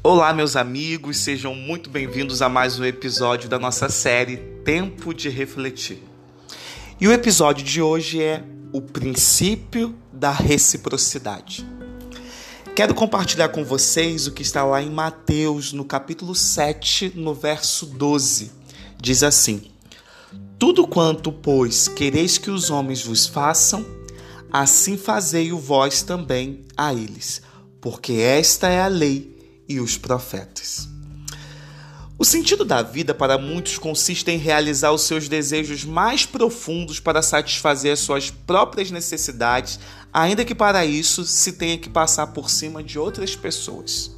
Olá, meus amigos, sejam muito bem-vindos a mais um episódio da nossa série Tempo de Refletir. E o episódio de hoje é o princípio da reciprocidade. Quero compartilhar com vocês o que está lá em Mateus, no capítulo 7, no verso 12. Diz assim: Tudo quanto, pois, quereis que os homens vos façam, assim fazei-o vós também a eles, porque esta é a lei e os profetas. O sentido da vida para muitos consiste em realizar os seus desejos mais profundos para satisfazer as suas próprias necessidades, ainda que para isso se tenha que passar por cima de outras pessoas.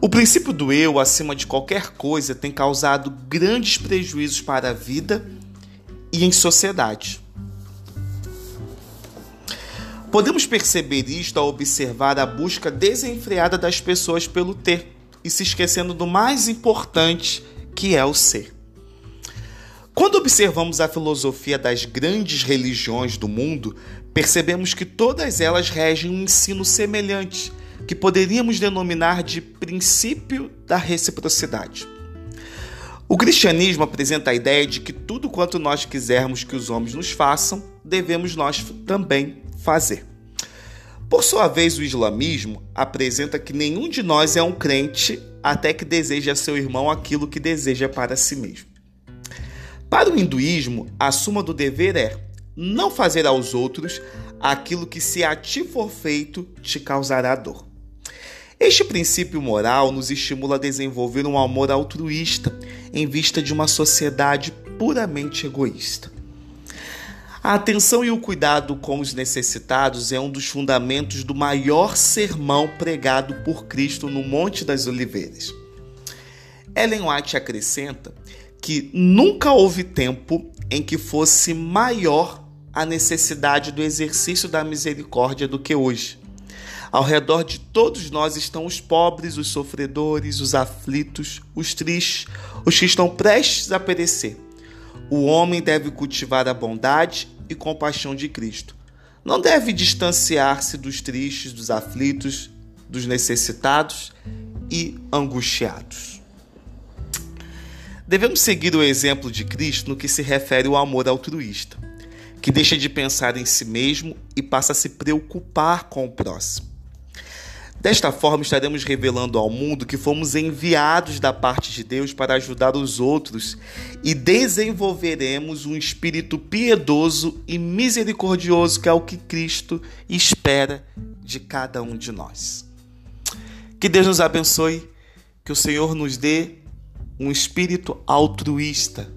O princípio do eu acima de qualquer coisa tem causado grandes prejuízos para a vida e em sociedade. Podemos perceber isto ao observar a busca desenfreada das pessoas pelo ter e se esquecendo do mais importante, que é o ser. Quando observamos a filosofia das grandes religiões do mundo, percebemos que todas elas regem um ensino semelhante, que poderíamos denominar de princípio da reciprocidade. O cristianismo apresenta a ideia de que tudo quanto nós quisermos que os homens nos façam, devemos nós também fazer. Por sua vez, o islamismo apresenta que nenhum de nós é um crente até que deseje a seu irmão aquilo que deseja para si mesmo. Para o hinduísmo, a suma do dever é não fazer aos outros aquilo que, se a ti for feito, te causará dor. Este princípio moral nos estimula a desenvolver um amor altruísta em vista de uma sociedade puramente egoísta. A atenção e o cuidado com os necessitados é um dos fundamentos do maior sermão pregado por Cristo no Monte das Oliveiras. Ellen White acrescenta que nunca houve tempo em que fosse maior a necessidade do exercício da misericórdia do que hoje. Ao redor de todos nós estão os pobres, os sofredores, os aflitos, os tristes, os que estão prestes a perecer. O homem deve cultivar a bondade e compaixão de Cristo. Não deve distanciar-se dos tristes, dos aflitos, dos necessitados e angustiados. Devemos seguir o exemplo de Cristo no que se refere ao amor altruísta, que deixa de pensar em si mesmo e passa a se preocupar com o próximo. Desta forma, estaremos revelando ao mundo que fomos enviados da parte de Deus para ajudar os outros e desenvolveremos um espírito piedoso e misericordioso, que é o que Cristo espera de cada um de nós. Que Deus nos abençoe, que o Senhor nos dê um espírito altruísta,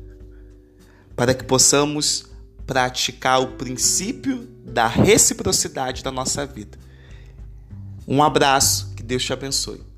para que possamos praticar o princípio da reciprocidade da nossa vida um abraço, que Deus te abençoe.